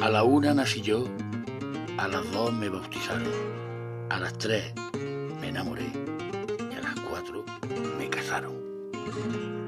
A la una nací yo, a las dos me bautizaron, a las tres me enamoré y a las cuatro me casaron.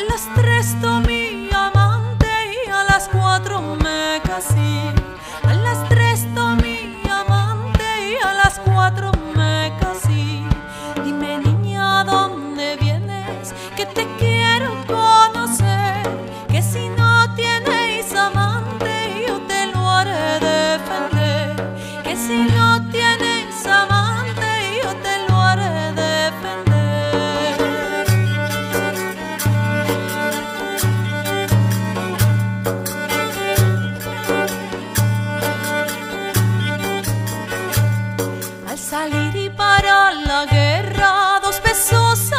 A las tres tomé amante y a las cuatro me casé. A las tres tomé amante y a las cuatro me casé. Dime niña, ¿dónde vienes? Que te salir y parar la guerra, dos pesos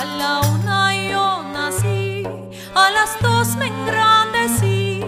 Al una yo nací, a las dos me engrandecí,